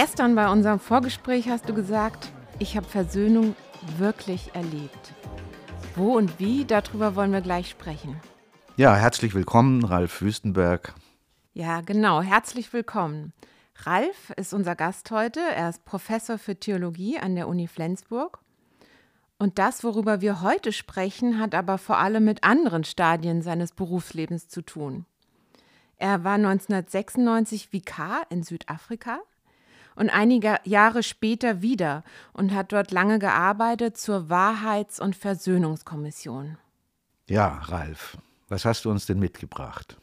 Gestern bei unserem Vorgespräch hast du gesagt, ich habe Versöhnung wirklich erlebt. Wo und wie, darüber wollen wir gleich sprechen. Ja, herzlich willkommen, Ralf Wüstenberg. Ja, genau, herzlich willkommen. Ralf ist unser Gast heute. Er ist Professor für Theologie an der Uni Flensburg. Und das, worüber wir heute sprechen, hat aber vor allem mit anderen Stadien seines Berufslebens zu tun. Er war 1996 Vikar in Südafrika und einige Jahre später wieder und hat dort lange gearbeitet zur Wahrheits- und Versöhnungskommission. Ja, Ralf, was hast du uns denn mitgebracht?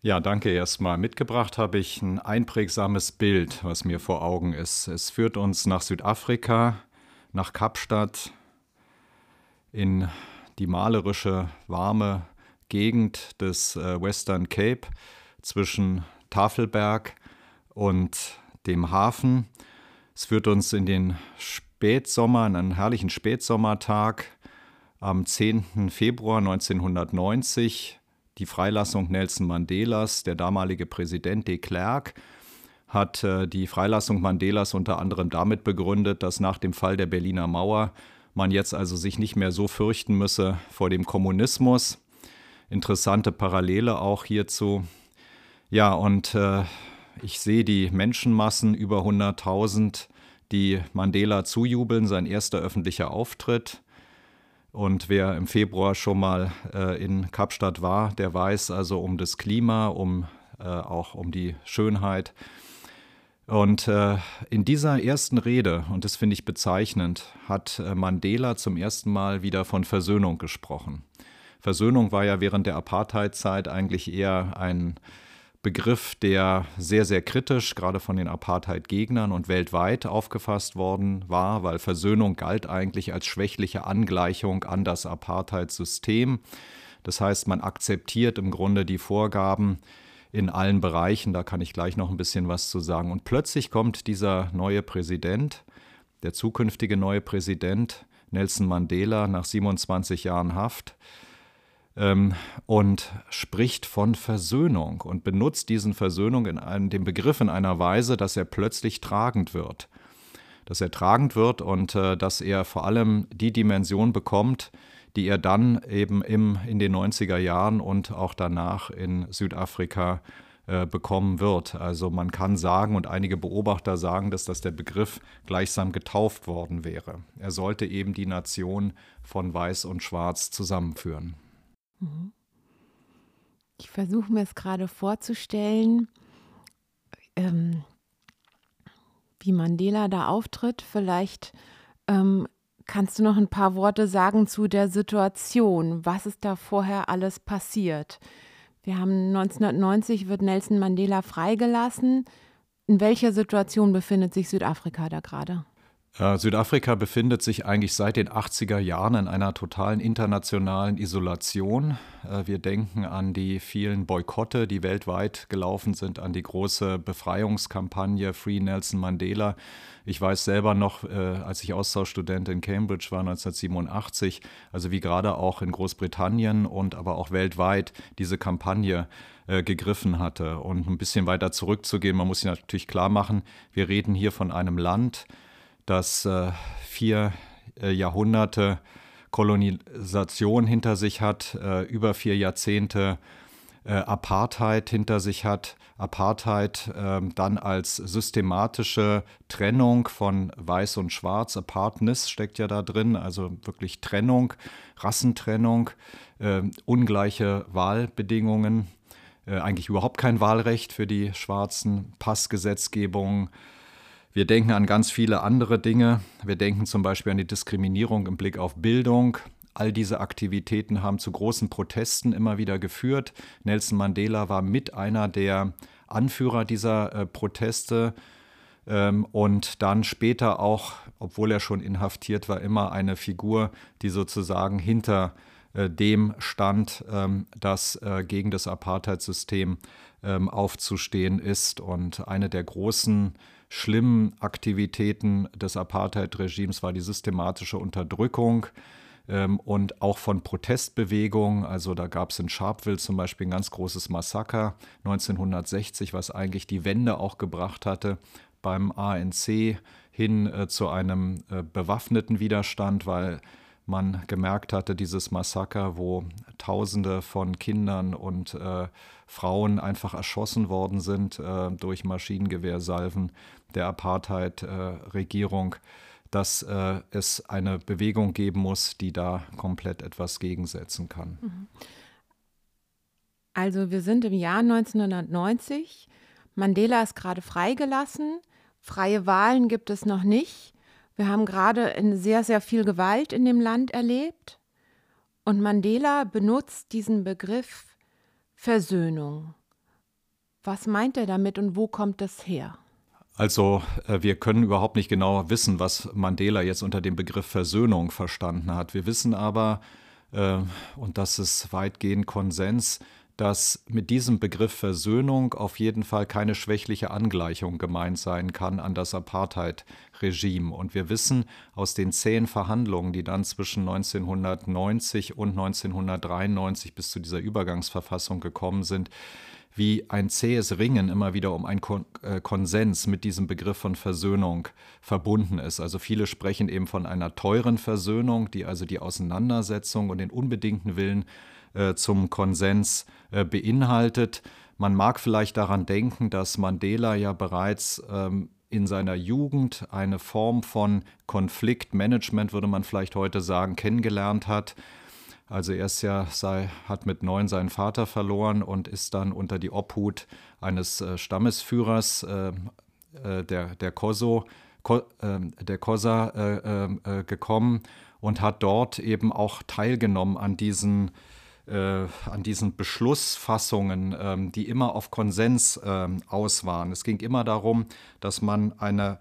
Ja, danke erstmal. Mitgebracht habe ich ein einprägsames Bild, was mir vor Augen ist. Es führt uns nach Südafrika, nach Kapstadt, in die malerische, warme Gegend des äh, Western Cape zwischen Tafelberg und dem Hafen. Es führt uns in den Spätsommer, in einen herrlichen Spätsommertag am 10. Februar 1990. Die Freilassung Nelson Mandelas, der damalige Präsident de Klerk, hat äh, die Freilassung Mandelas unter anderem damit begründet, dass nach dem Fall der Berliner Mauer man jetzt also sich nicht mehr so fürchten müsse vor dem Kommunismus. Interessante Parallele auch hierzu. Ja, und äh, ich sehe die Menschenmassen, über 100.000, die Mandela zujubeln, sein erster öffentlicher Auftritt. Und wer im Februar schon mal äh, in Kapstadt war, der weiß also um das Klima, um äh, auch um die Schönheit. Und äh, in dieser ersten Rede, und das finde ich bezeichnend, hat äh, Mandela zum ersten Mal wieder von Versöhnung gesprochen. Versöhnung war ja während der Apartheidzeit eigentlich eher ein Begriff, der sehr, sehr kritisch, gerade von den Apartheid-Gegnern und weltweit aufgefasst worden war, weil Versöhnung galt eigentlich als schwächliche Angleichung an das Apartheid-System. Das heißt, man akzeptiert im Grunde die Vorgaben in allen Bereichen, da kann ich gleich noch ein bisschen was zu sagen. Und plötzlich kommt dieser neue Präsident, der zukünftige neue Präsident, Nelson Mandela, nach 27 Jahren Haft, ähm, und spricht von Versöhnung und benutzt diesen Versöhnung in einem, den Begriff in einer Weise, dass er plötzlich tragend wird. Dass er tragend wird und äh, dass er vor allem die Dimension bekommt, die er dann eben im, in den 90er Jahren und auch danach in Südafrika äh, bekommen wird. Also man kann sagen, und einige Beobachter sagen, dass das der Begriff gleichsam getauft worden wäre. Er sollte eben die Nation von Weiß und Schwarz zusammenführen. Mhm. Ich versuche mir es gerade vorzustellen, ähm, wie Mandela da auftritt. Vielleicht ähm, kannst du noch ein paar Worte sagen zu der Situation. Was ist da vorher alles passiert? Wir haben 1990 wird Nelson Mandela freigelassen. In welcher Situation befindet sich Südafrika da gerade? Äh, Südafrika befindet sich eigentlich seit den 80er Jahren in einer totalen internationalen Isolation. Äh, wir denken an die vielen Boykotte, die weltweit gelaufen sind, an die große Befreiungskampagne Free Nelson Mandela. Ich weiß selber noch, äh, als ich Austauschstudent in Cambridge war 1987, also wie gerade auch in Großbritannien und aber auch weltweit diese Kampagne gegriffen hatte. Und ein bisschen weiter zurückzugehen, man muss sich natürlich klar machen, wir reden hier von einem Land, das äh, vier äh, Jahrhunderte Kolonisation hinter sich hat, äh, über vier Jahrzehnte Apartheid hinter sich hat. Apartheid ähm, dann als systematische Trennung von Weiß und Schwarz, Apartness steckt ja da drin, also wirklich Trennung, Rassentrennung, äh, ungleiche Wahlbedingungen, eigentlich überhaupt kein Wahlrecht für die Schwarzen, Passgesetzgebung, wir denken an ganz viele andere Dinge. Wir denken zum Beispiel an die Diskriminierung im Blick auf Bildung. All diese Aktivitäten haben zu großen Protesten immer wieder geführt. Nelson Mandela war mit einer der Anführer dieser äh, Proteste ähm, und dann später auch, obwohl er schon inhaftiert war, immer eine Figur, die sozusagen hinter äh, dem stand, ähm, dass äh, gegen das Apartheid-System ähm, aufzustehen ist. Und eine der großen schlimmen Aktivitäten des Apartheid-Regimes war die systematische Unterdrückung ähm, und auch von Protestbewegungen. Also da gab es in Sharpeville zum Beispiel ein ganz großes Massaker 1960, was eigentlich die Wende auch gebracht hatte. beim ANC hin äh, zu einem äh, bewaffneten Widerstand, weil man gemerkt hatte, dieses Massaker, wo Tausende von Kindern und äh, Frauen einfach erschossen worden sind äh, durch Maschinengewehrsalven der Apartheid-Regierung, dass äh, es eine Bewegung geben muss, die da komplett etwas gegensetzen kann. Mhm. Also wir sind im Jahr 1990. Mandela ist gerade freigelassen. Freie Wahlen gibt es noch nicht. Wir haben gerade sehr, sehr viel Gewalt in dem Land erlebt. Und Mandela benutzt diesen Begriff Versöhnung. Was meint er damit und wo kommt das her? Also äh, wir können überhaupt nicht genau wissen, was Mandela jetzt unter dem Begriff Versöhnung verstanden hat. Wir wissen aber, äh, und das ist weitgehend Konsens, dass mit diesem Begriff Versöhnung auf jeden Fall keine schwächliche Angleichung gemeint sein kann an das Apartheid-Regime. Und wir wissen aus den zehn Verhandlungen, die dann zwischen 1990 und 1993 bis zu dieser Übergangsverfassung gekommen sind, wie ein zähes Ringen immer wieder um einen äh, Konsens mit diesem Begriff von Versöhnung verbunden ist. Also viele sprechen eben von einer teuren Versöhnung, die also die Auseinandersetzung und den unbedingten Willen äh, zum Konsens äh, beinhaltet. Man mag vielleicht daran denken, dass Mandela ja bereits ähm, in seiner Jugend eine Form von Konfliktmanagement, würde man vielleicht heute sagen, kennengelernt hat. Also er ist ja, sei, hat mit neun seinen Vater verloren und ist dann unter die Obhut eines äh, Stammesführers äh, äh, der, der Koso, Ko, ähm, der Kosa äh, äh, gekommen und hat dort eben auch teilgenommen an diesen an diesen Beschlussfassungen, ähm, die immer auf Konsens ähm, aus waren. Es ging immer darum, dass man eine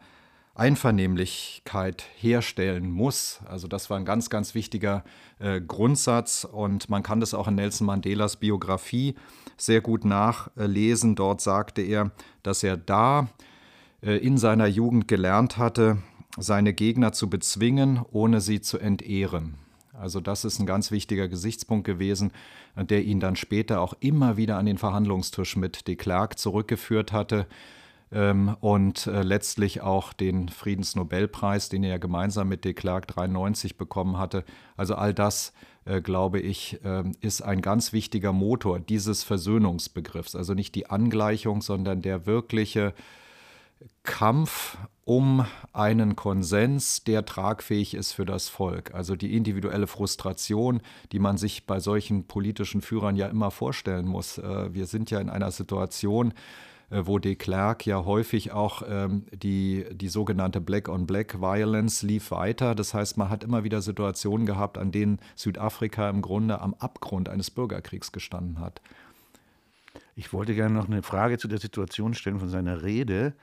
Einvernehmlichkeit herstellen muss. Also das war ein ganz, ganz wichtiger äh, Grundsatz und man kann das auch in Nelson Mandelas Biografie sehr gut nachlesen. Dort sagte er, dass er da äh, in seiner Jugend gelernt hatte, seine Gegner zu bezwingen, ohne sie zu entehren. Also das ist ein ganz wichtiger Gesichtspunkt gewesen, der ihn dann später auch immer wieder an den Verhandlungstisch mit de Klerk zurückgeführt hatte ähm, und äh, letztlich auch den Friedensnobelpreis, den er ja gemeinsam mit de Klerk 93 bekommen hatte. Also all das, äh, glaube ich, äh, ist ein ganz wichtiger Motor dieses Versöhnungsbegriffs. Also nicht die Angleichung, sondern der wirkliche Kampf um einen Konsens, der tragfähig ist für das Volk. Also die individuelle Frustration, die man sich bei solchen politischen Führern ja immer vorstellen muss. Äh, wir sind ja in einer Situation, wo de Klerk ja häufig auch ähm, die, die sogenannte Black-on-Black-Violence lief weiter. Das heißt, man hat immer wieder Situationen gehabt, an denen Südafrika im Grunde am Abgrund eines Bürgerkriegs gestanden hat. Ich wollte gerne noch eine Frage zu der Situation stellen von seiner Rede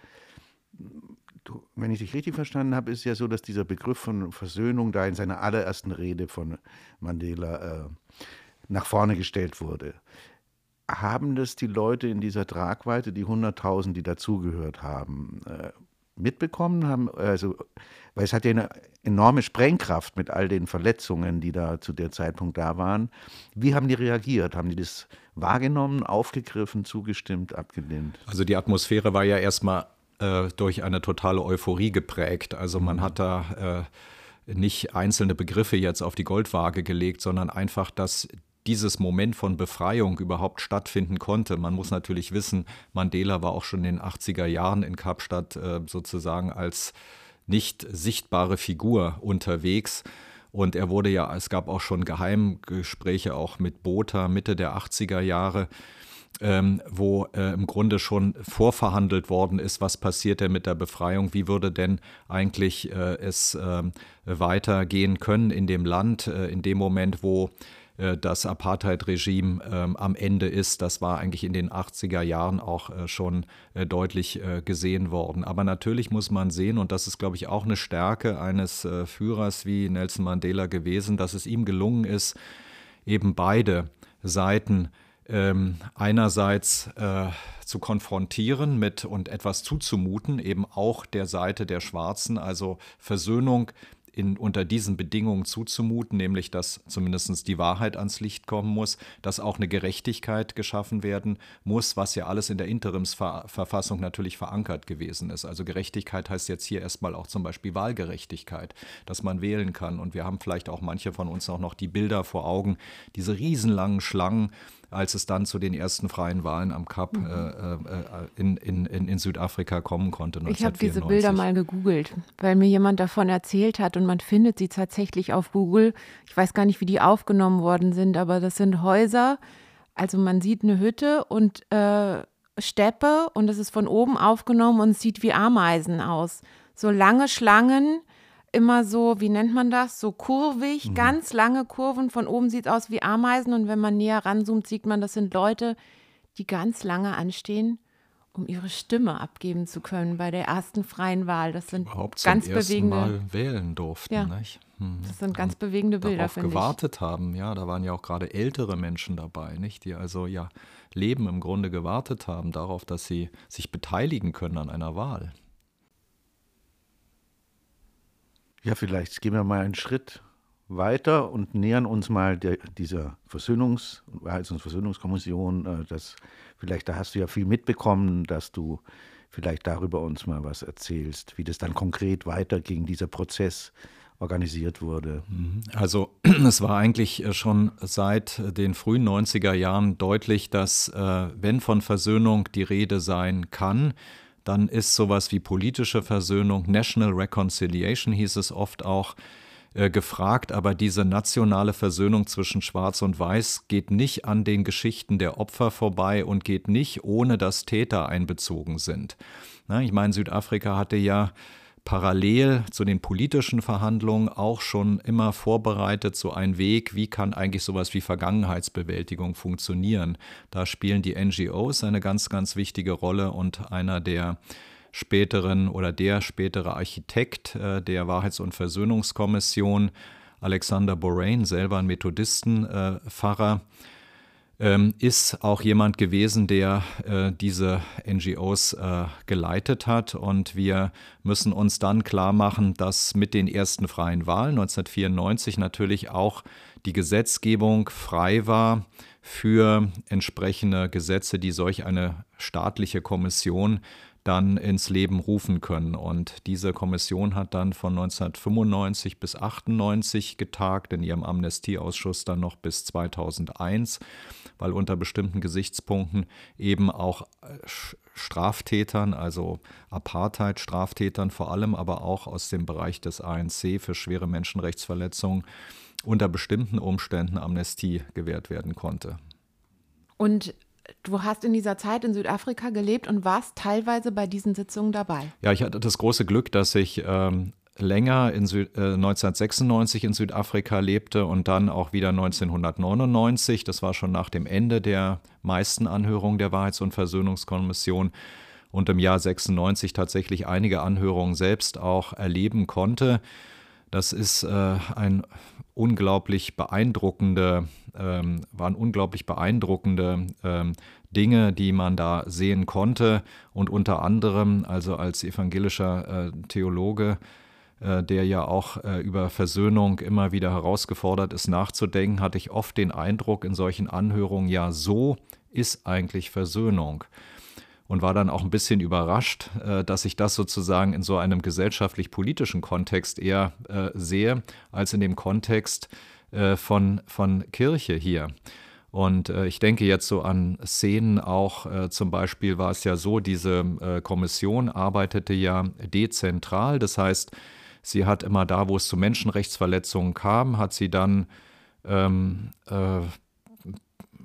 du, wenn ich dich richtig verstanden habe, ist ja so, dass dieser Begriff von Versöhnung da in seiner allerersten Rede von Mandela äh, nach vorne gestellt wurde. Haben das die Leute in dieser Tragweite, die 100.000, die dazugehört haben, äh, mitbekommen haben? Also, weil es hat ja eine enorme Sprengkraft mit all den Verletzungen, die da zu der Zeitpunkt da waren. Wie haben die reagiert? Haben die das wahrgenommen, aufgegriffen, zugestimmt, abgelehnt? Also die Atmosphäre war ja erstmal äh, durch eine totale Euphorie geprägt. Also man mhm. hat da äh, nicht einzelne Begriffe jetzt auf die Goldwaage gelegt, sondern einfach, dass dieses Moment von Befreiung überhaupt stattfinden konnte. Man muss natürlich wissen, Mandela war auch schon in den 80er Jahren in Kapstadt äh, sozusagen als nicht sichtbare Figur unterwegs. Und er wurde ja, es gab auch schon Geheimgespräche auch mit Botha Mitte der 80er Jahre ähm, wo äh, im Grunde schon vorverhandelt worden ist, was passiert denn mit der Befreiung, wie würde denn eigentlich äh, es äh, weitergehen können in dem Land, äh, in dem Moment, wo das Apartheid-Regime ähm, am Ende ist. Das war eigentlich in den 80er Jahren auch äh, schon deutlich gesehen worden. Aber natürlich muss man sehen, und das ist, glaube ich, auch eine Stärke eines Führers wie Nelson Mandela gewesen, dass es ihm gelungen ist, eben beide Seiten ähm, einerseits äh, zu konfrontieren mit und etwas zuzumuten, eben auch der Seite der Schwarzen, also Versöhnung in, unter diesen Bedingungen zuzumuten, nämlich dass zumindest die Wahrheit ans Licht kommen muss, dass auch eine Gerechtigkeit geschaffen werden muss, was ja alles in der Interimsverfassung natürlich verankert gewesen ist. Also Gerechtigkeit heißt jetzt hier erstmal auch zum Beispiel Wahlgerechtigkeit, dass man wählen kann. Und wir haben vielleicht auch manche von uns auch noch die Bilder vor Augen, diese riesenlangen Schlangen als es dann zu den ersten freien Wahlen am Cup mhm. äh, äh, in, in, in, Südafrika kommen konnte. Ich habe diese Bilder mal gegoogelt, weil mir jemand davon erzählt hat und man findet sie tatsächlich auf Google. Ich weiß gar nicht, wie die aufgenommen worden sind, aber das sind Häuser. Also man sieht eine Hütte und äh, Steppe und es ist von oben aufgenommen und es sieht wie Ameisen aus. So lange Schlangen immer so, wie nennt man das, so kurvig, mhm. ganz lange Kurven. Von oben sieht es aus wie Ameisen und wenn man näher ranzoomt, sieht man, das sind Leute, die ganz lange anstehen, um ihre Stimme abgeben zu können bei der ersten freien Wahl. Das sind Überhaupt ganz zum bewegende. Mal wählen durften, ja. nicht? Hm. Das sind ganz bewegende Bilder, finde ich. gewartet haben, ja, da waren ja auch gerade ältere Menschen dabei, nicht? Die also ja Leben im Grunde gewartet haben darauf, dass sie sich beteiligen können an einer Wahl. Ja, vielleicht gehen wir mal einen Schritt weiter und nähern uns mal der, dieser Versöhnungs-, Wahrheits- und Versöhnungskommission. Äh, das, vielleicht, da hast du ja viel mitbekommen, dass du vielleicht darüber uns mal was erzählst, wie das dann konkret weiterging, dieser Prozess organisiert wurde. Mhm. Also es war eigentlich äh, schon seit den frühen 90er Jahren deutlich, dass äh, wenn von Versöhnung die Rede sein kann, dann ist sowas wie politische Versöhnung, National Reconciliation hieß es oft auch, äh, gefragt, aber diese nationale Versöhnung zwischen Schwarz und Weiß geht nicht an den Geschichten der Opfer vorbei und geht nicht, ohne dass Täter einbezogen sind. Na, ich meine, Südafrika hatte ja parallel zu den politischen Verhandlungen auch schon immer vorbereitet, so ein Weg, wie kann eigentlich sowas wie Vergangenheitsbewältigung funktionieren. Da spielen die NGOs eine ganz, ganz wichtige Rolle und einer der späteren oder der spätere Architekt äh, der Wahrheits- und Versöhnungskommission, Alexander Borain, selber ein Methodistenpfarrer, äh, ähm, ist auch jemand gewesen, der äh, diese NGOs äh, geleitet hat. Und wir müssen uns dann klar machen, dass mit den ersten freien Wahlen 1994 natürlich auch die Gesetzgebung frei war für entsprechende Gesetze, die solch eine staatliche Kommission dann ins Leben rufen können. Und diese Kommission hat dann von 1995 bis 98 getagt, in ihrem Amnestieausschuss dann noch bis 2001, weil unter bestimmten Gesichtspunkten eben auch äh, Straftätern, also Apartheid-Straftätern vor allem, aber auch aus dem Bereich des ANC für schwere Menschenrechtsverletzungen unter bestimmten Umständen Amnestie gewährt werden konnte. Und du hast in dieser Zeit in Südafrika gelebt und warst teilweise bei diesen Sitzungen dabei. Ja, ich hatte das große Glück, dass ich ähm, länger in Sü äh, 1996 in Südafrika lebte und dann auch wieder 1999. Das war schon nach dem Ende der meisten Anhörungen der Wahrheits- und Versöhnungskommission und im Jahr 96 tatsächlich einige Anhörungen selbst auch erleben konnte. Das ist äh, ein unglaublich beeindruckende, ähm, waren unglaublich beeindruckende ähm, Dinge, die man da sehen konnte. Und unter anderem, also als evangelischer äh, Theologe, äh, der ja auch äh, über Versöhnung immer wieder herausgefordert ist, nachzudenken, hatte ich oft den Eindruck in solchen Anhörungen, ja, so ist eigentlich Versöhnung und war dann auch ein bisschen überrascht, äh, dass ich das sozusagen in so einem gesellschaftlich-politischen Kontext eher äh, sehe, als in dem Kontext äh, von, von Kirche hier. Und äh, ich denke jetzt so an Szenen auch, äh, zum Beispiel war es ja so, diese äh, Kommission arbeitete ja dezentral, das heißt, sie hat immer da, wo es zu Menschenrechtsverletzungen kam, hat sie dann ähm,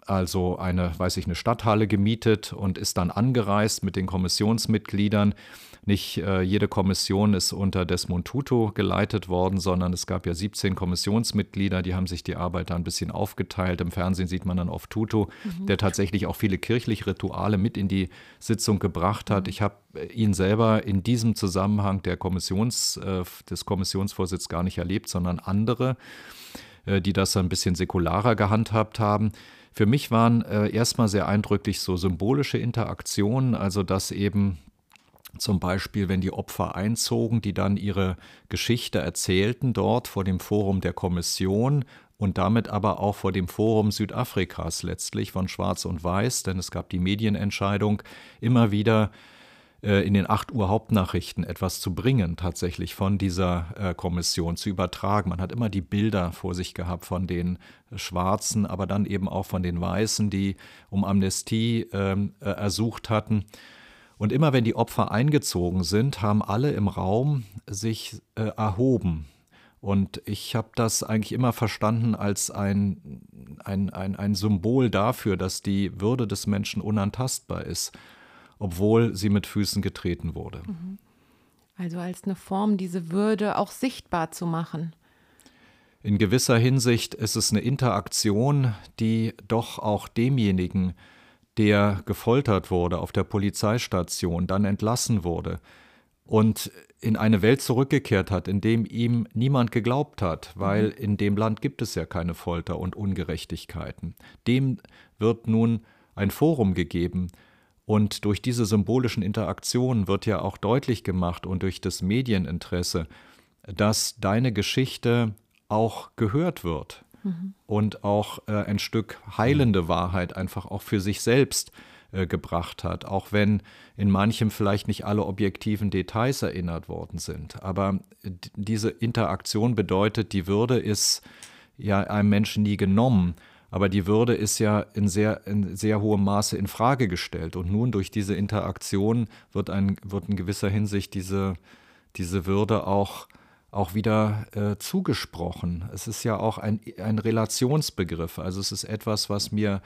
also eine, weiß ich, eine Stadthalle gemietet und ist dann angereist mit den Kommissionsmitgliedern. Nicht äh, jede Kommission ist unter Desmond Tutu geleitet worden, sondern es gab ja 17 Kommissionsmitglieder, die haben sich die Arbeit da ein bisschen aufgeteilt. Im Fernsehen sieht man dann oft Tutu, mhm. der tatsächlich auch viele kirchliche Rituale mit in die Sitzung gebracht hat. Mhm. Ich habe äh, ihn selber in diesem Zusammenhang der Kommissions, äh, des Kommissionsvorsitzes gar nicht erlebt, sondern andere, äh, die das ein bisschen säkularer gehandhabt haben. Für mich waren äh, erstmal sehr eindrücklich so symbolische Interaktionen, also dass eben Zum Beispiel, wenn die Opfer einzogen, die dann ihre Geschichte erzählten dort vor dem Forum der Kommission und damit aber auch vor dem Forum Südafrikas letztlich von Schwarz und Weiß, denn es gab die Medienentscheidung, immer wieder in den 8 Uhr Hauptnachrichten etwas zu bringen, tatsächlich von dieser äh, Kommission zu übertragen. Man hat immer die Bilder vor sich gehabt von den Schwarzen, aber dann eben auch von den Weißen, die um Amnestie ähm, äh, ersucht hatten. Und immer wenn die Opfer eingezogen sind, haben alle im Raum sich äh, erhoben. Und ich habe das eigentlich immer verstanden als ein, ein, ein, ein Symbol dafür, dass die Würde des Menschen unantastbar ist obwohl sie mit Füßen getreten wurde. Mhm. Also als eine Form, diese Würde auch sichtbar zu machen. In gewisser Hinsicht ist es eine Interaktion, die doch auch demjenigen, der gefoltert wurde auf der Polizeistation, dann entlassen wurde und in eine Welt zurückgekehrt hat, in dem ihm niemand geglaubt hat, weil mhm. in dem Land gibt es ja keine Folter und Ungerechtigkeiten. Dem wird nun ein Forum gegeben, und durch diese symbolischen Interaktionen wird ja auch deutlich gemacht und durch das Medieninteresse, dass deine Geschichte auch gehört wird mhm. und auch äh, ein Stück heilende Wahrheit einfach auch für sich selbst äh, gebracht hat, auch wenn in manchem vielleicht nicht alle objektiven Details erinnert worden sind. Aber diese Interaktion bedeutet, die Würde ist ja einem Menschen nie genommen aber die Würde ist ja in sehr, in sehr hohem Maße in Frage gestellt. Und nun durch diese Interaktion wird, ein, wird in gewisser Hinsicht diese, diese Würde auch, auch wieder äh, zugesprochen. Es ist ja auch ein, ein Relationsbegriff. Also es ist etwas, was mir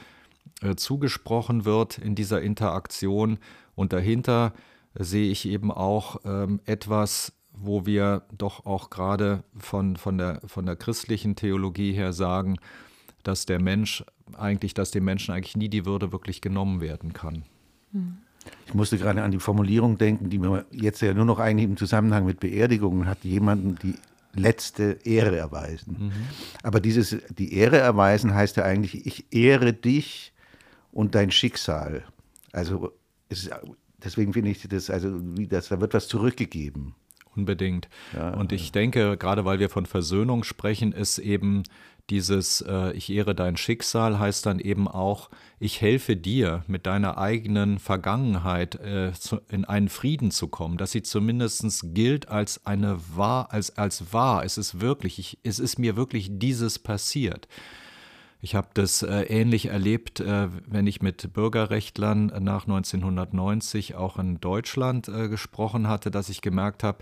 äh, zugesprochen wird in dieser Interaktion. Und dahinter sehe ich eben auch ähm, etwas, wo wir doch auch gerade von, von, der, von der christlichen Theologie her sagen, dass der Mensch eigentlich, dass dem Menschen eigentlich nie die Würde wirklich genommen werden kann. Ich musste gerade an die Formulierung denken, die mir jetzt ja nur noch eigentlich im Zusammenhang mit Beerdigungen hat, jemanden die letzte Ehre erweisen. Mhm. Aber dieses, die Ehre erweisen heißt ja eigentlich, ich ehre dich und dein Schicksal. Also ist, deswegen finde ich das, also wie das, da wird was zurückgegeben. Unbedingt. Ja, und ich denke, gerade weil wir von Versöhnung sprechen, ist eben dieses äh, Ich ehre dein Schicksal heißt dann eben auch, ich helfe dir mit deiner eigenen Vergangenheit äh, zu, in einen Frieden zu kommen, dass sie zumindest gilt als eine wahr, als, als wahr. Es ist wirklich, ich, es ist mir wirklich dieses passiert. Ich habe das äh, ähnlich erlebt, äh, wenn ich mit Bürgerrechtlern nach 1990 auch in Deutschland äh, gesprochen hatte, dass ich gemerkt habe,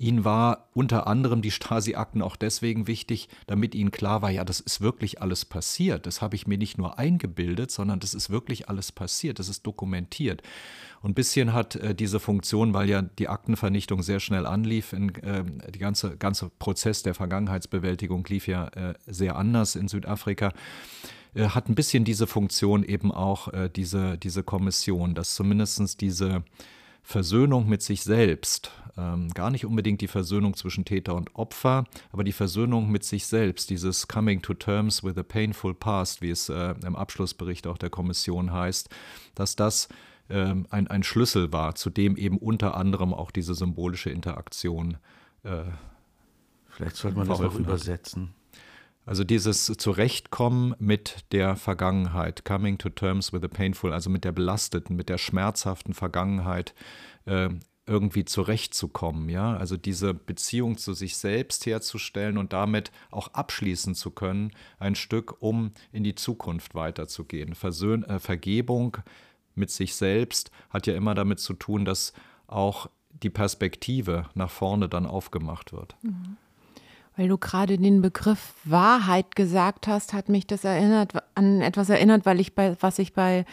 Ihnen war unter anderem die Stasi-Akten auch deswegen wichtig, damit Ihnen klar war, ja, das ist wirklich alles passiert. Das habe ich mir nicht nur eingebildet, sondern das ist wirklich alles passiert. Das ist dokumentiert. Und ein bisschen hat äh, diese Funktion, weil ja die Aktenvernichtung sehr schnell anlief, in, äh, der ganze, ganze Prozess der Vergangenheitsbewältigung lief ja äh, sehr anders in Südafrika äh, hat ein bisschen diese Funktion eben auch äh, diese, diese Kommission, dass zumindest diese Versöhnung mit sich selbst, ähm, gar nicht unbedingt die Versöhnung zwischen Täter und Opfer, aber die Versöhnung mit sich selbst, dieses Coming to Terms with a Painful Past, wie es äh, im Abschlussbericht auch der Kommission heißt, dass das ähm, ein, ein Schlüssel war, zu dem eben unter anderem auch diese symbolische Interaktion. Äh, Vielleicht sollte man das auch übersetzen. Also dieses Zurechtkommen mit der Vergangenheit, coming to terms with the painful, also mit der belasteten, mit der schmerzhaften Vergangenheit äh, irgendwie zurechtzukommen, ja, also diese Beziehung zu sich selbst herzustellen und damit auch abschließen zu können, ein Stück, um in die Zukunft weiterzugehen. Versöhn äh, Vergebung mit sich selbst hat ja immer damit zu tun, dass auch die Perspektive nach vorne dann aufgemacht wird. Mhm. Weil du gerade den Begriff Wahrheit gesagt hast, hat mich das erinnert an etwas erinnert, weil ich bei was ich bei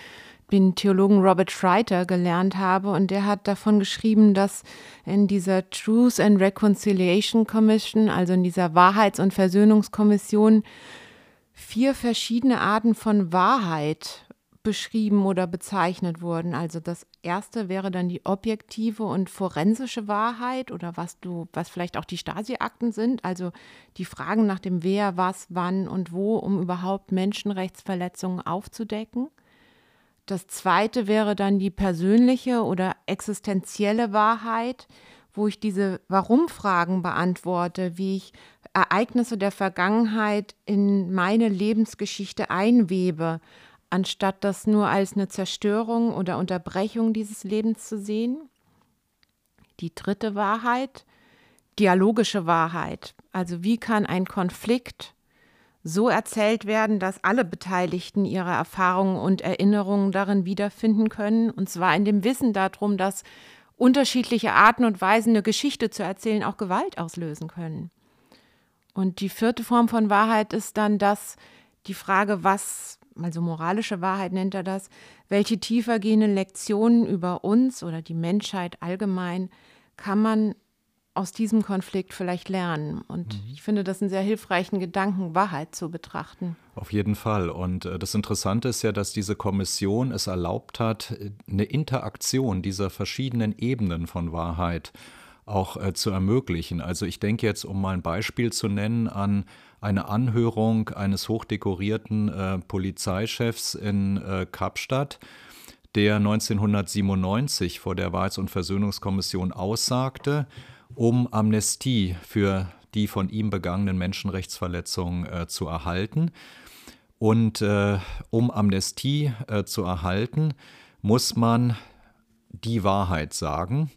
den Theologen Robert Schreiter gelernt habe. Und der hat davon geschrieben, dass in dieser Truth and Reconciliation Commission, also in dieser Wahrheits- und Versöhnungskommission, vier verschiedene Arten von Wahrheit beschrieben oder bezeichnet wurden. Also das erste wäre dann die objektive und forensische Wahrheit oder was du, was vielleicht auch die Stasi-Akten sind, also die Fragen nach dem Wer, was, wann und wo, um überhaupt Menschenrechtsverletzungen aufzudecken. das zweite wäre dann die persönliche oder existenzielle Wahrheit, wo ich diese Warum-Fragen beantworte, wie ich Ereignisse der Vergangenheit in meine Lebensgeschichte einwebe, anstatt das nur als eine Zerstörung oder Unterbrechung dieses Lebens zu sehen. Die dritte Wahrheit, dialogische Wahrheit. Also wie kann ein Konflikt so erzählt werden, dass alle Beteiligten ihre Erfahrungen und Erinnerungen darin wiederfinden können, und zwar in dem Wissen darum, dass unterschiedliche Arten und Weisen eine Geschichte zu erzählen auch Gewalt auslösen können. Und die vierte Form von Wahrheit ist dann das, die Frage, was, also moralische Wahrheit nennt er das, welche tiefergehenden Lektionen über uns oder die Menschheit allgemein kann man aus diesem Konflikt vielleicht lernen. Und mhm. ich finde das einen sehr hilfreichen Gedanken, Wahrheit zu betrachten. Auf jeden Fall. Und äh, das Interessante ist ja, dass diese Kommission es erlaubt hat, eine Interaktion dieser verschiedenen Ebenen von Wahrheit auch äh, zu ermöglichen. Also ich denke jetzt, um mal ein Beispiel zu nennen, an eine Anhörung eines hochdekorierten äh, Polizeichefs in äh, Kapstadt, der 1997 vor der Wahrheits- und Versöhnungskommission aussagte, um Amnestie für die von ihm begangenen Menschenrechtsverletzungen äh, zu erhalten. Und äh, um Amnestie äh, zu erhalten, muss man die Wahrheit sagen.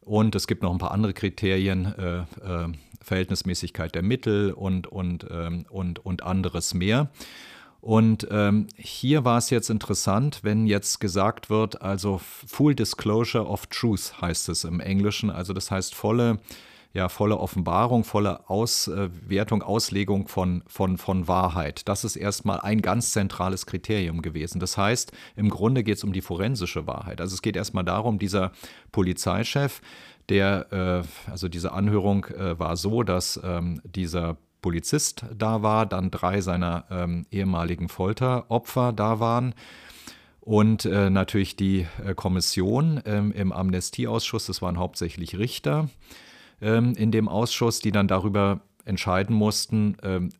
Und es gibt noch ein paar andere Kriterien, äh, äh, Verhältnismäßigkeit der Mittel und, und, ähm, und, und anderes mehr. Und ähm, hier war es jetzt interessant, wenn jetzt gesagt wird, also Full Disclosure of Truth heißt es im Englischen, also das heißt volle, ja, volle Offenbarung, volle Auswertung, Auslegung von, von, von Wahrheit. Das ist erstmal ein ganz zentrales Kriterium gewesen. Das heißt, im Grunde geht es um die forensische Wahrheit. Also es geht erstmal darum, dieser Polizeichef, der, äh, also diese Anhörung äh, war so, dass ähm, dieser Polizist da war, dann drei seiner ähm, ehemaligen Folteropfer da waren und äh, natürlich die äh, Kommission ähm, im Amnestieausschuss, das waren hauptsächlich Richter ähm, in dem Ausschuss, die dann darüber entscheiden mussten, ähm,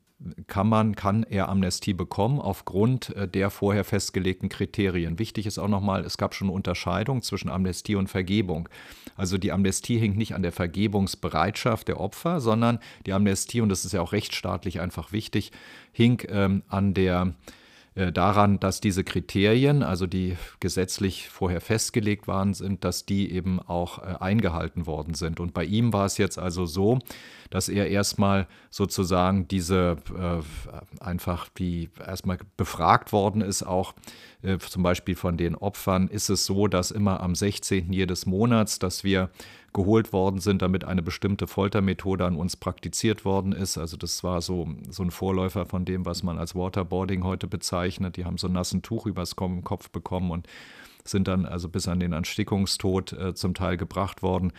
kann man, kann er Amnestie bekommen aufgrund äh, der vorher festgelegten Kriterien. Wichtig ist auch nochmal, es gab schon eine Unterscheidung zwischen Amnestie und Vergebung. Also die Amnestie hing nicht an der Vergebungsbereitschaft der Opfer, sondern die Amnestie, und das ist ja auch rechtsstaatlich einfach wichtig, hing ähm, an der daran, dass diese Kriterien, also die gesetzlich vorher festgelegt waren, sind, dass die eben auch äh, eingehalten worden sind. Und bei ihm war es jetzt also so, dass er erstmal sozusagen diese äh, einfach die erstmal befragt worden ist, auch äh, zum Beispiel von den Opfern, ist es so, dass immer am 16. jedes Monats, dass wir geholt worden sind, damit eine bestimmte Foltermethode an uns praktiziert worden ist. Also das war so, so ein Vorläufer von dem, was man als Waterboarding heute bezeichnet. Die haben so ein nassen Tuch übers Kopf bekommen und sind dann also bis an den Erstickungstod äh, zum Teil gebracht worden.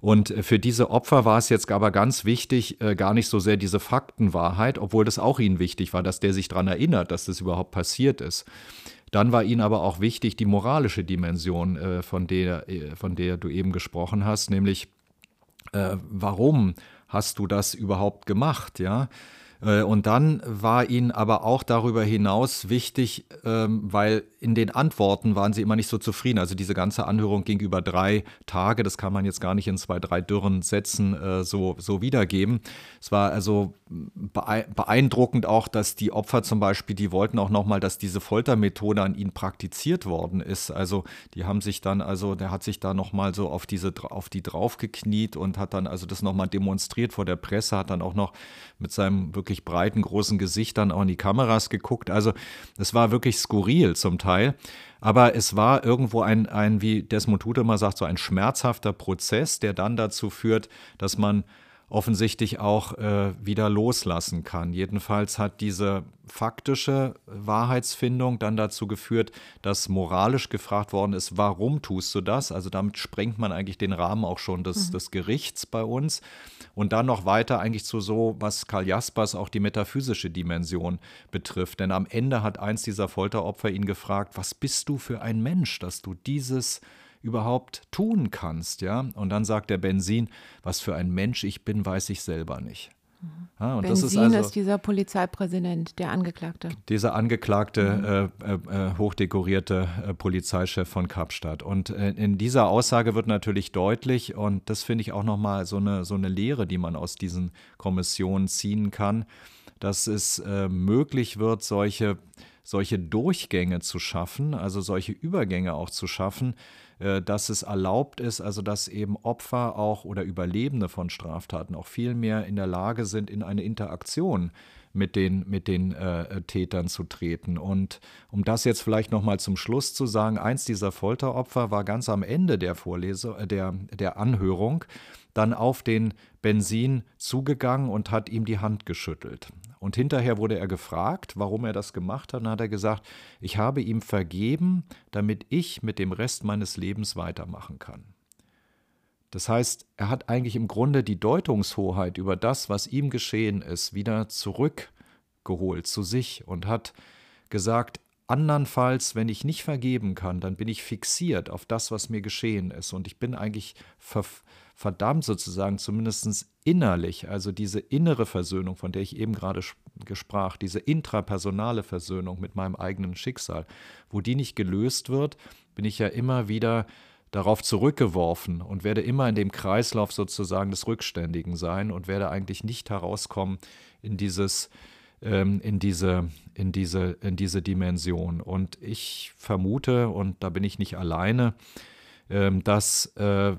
Und äh, für diese Opfer war es jetzt aber ganz wichtig, äh, gar nicht so sehr diese Faktenwahrheit, obwohl das auch ihnen wichtig war, dass der sich daran erinnert, dass das überhaupt passiert ist. Dann war ihnen aber auch wichtig die moralische Dimension, äh, von, der, äh, von der du eben gesprochen hast, nämlich äh, warum hast du das überhaupt gemacht, ja? Äh, und dann war ihnen aber auch darüber hinaus wichtig, ähm, weil in den Antworten waren sie immer nicht so zufrieden. Also diese ganze Anhörung ging über drei Tage. Das kann man jetzt gar nicht in zwei, drei dürren Sätzen äh, so, so wiedergeben. Es war also beeindruckend auch, dass die Opfer zum Beispiel, die wollten auch nochmal, dass diese Foltermethode an ihnen praktiziert worden ist. Also die haben sich dann, also der hat sich da nochmal so auf diese, auf die draufgekniet und hat dann also das nochmal demonstriert vor der Presse, hat dann auch noch mit seinem wirklich breiten, großen Gesicht dann auch in die Kameras geguckt. Also es war wirklich skurril zum Teil. Aber es war irgendwo ein, ein, wie Desmond Tutu immer sagt, so ein schmerzhafter Prozess, der dann dazu führt, dass man offensichtlich auch äh, wieder loslassen kann. Jedenfalls hat diese faktische Wahrheitsfindung dann dazu geführt, dass moralisch gefragt worden ist, warum tust du das? Also damit sprengt man eigentlich den Rahmen auch schon des, mhm. des Gerichts bei uns. Und dann noch weiter eigentlich zu so, was Karl Jaspers auch die metaphysische Dimension betrifft. Denn am Ende hat eins dieser Folteropfer ihn gefragt, was bist du für ein Mensch, dass du dieses überhaupt tun kannst, ja? Und dann sagt der Benzin, was für ein Mensch ich bin, weiß ich selber nicht. Ja, und Benzin das ist, also, ist dieser Polizeipräsident, der Angeklagte. Dieser angeklagte, mhm. äh, äh, hochdekorierte äh, Polizeichef von Kapstadt. Und äh, in dieser Aussage wird natürlich deutlich, und das finde ich auch nochmal so eine, so eine Lehre, die man aus diesen Kommissionen ziehen kann, dass es äh, möglich wird, solche, solche Durchgänge zu schaffen, also solche Übergänge auch zu schaffen, äh, dass es erlaubt ist, also dass eben Opfer auch oder Überlebende von Straftaten auch viel mehr in der Lage sind, in eine Interaktion mit den, mit den äh, Tätern zu treten. Und um das jetzt vielleicht nochmal zum Schluss zu sagen, eins dieser Folteropfer war ganz am Ende der Vorlesung, äh, der, der Anhörung dann auf den Benzin zugegangen und hat ihm die Hand geschüttelt. Und hinterher wurde er gefragt, warum er das gemacht hat. Und hat er gesagt, ich habe ihm vergeben, damit ich mit dem Rest meines Lebens weitermachen kann. Das heißt, er hat eigentlich im Grunde die Deutungshoheit über das, was ihm geschehen ist, wieder zurückgeholt zu sich und hat gesagt, andernfalls, wenn ich nicht vergeben kann, dann bin ich fixiert auf das, was mir geschehen ist. Und ich bin eigentlich ver verdammt sozusagen, zumindest innerlich, also diese innere Versöhnung, von der ich eben gerade gesprach, diese intrapersonale Versöhnung mit meinem eigenen Schicksal, wo die nicht gelöst wird, bin ich ja immer wieder darauf zurückgeworfen und werde immer in dem Kreislauf sozusagen des Rückständigen sein und werde eigentlich nicht herauskommen in dieses ähm, in diese in diese in diese Dimension. Und ich vermute und da bin ich nicht alleine dass äh,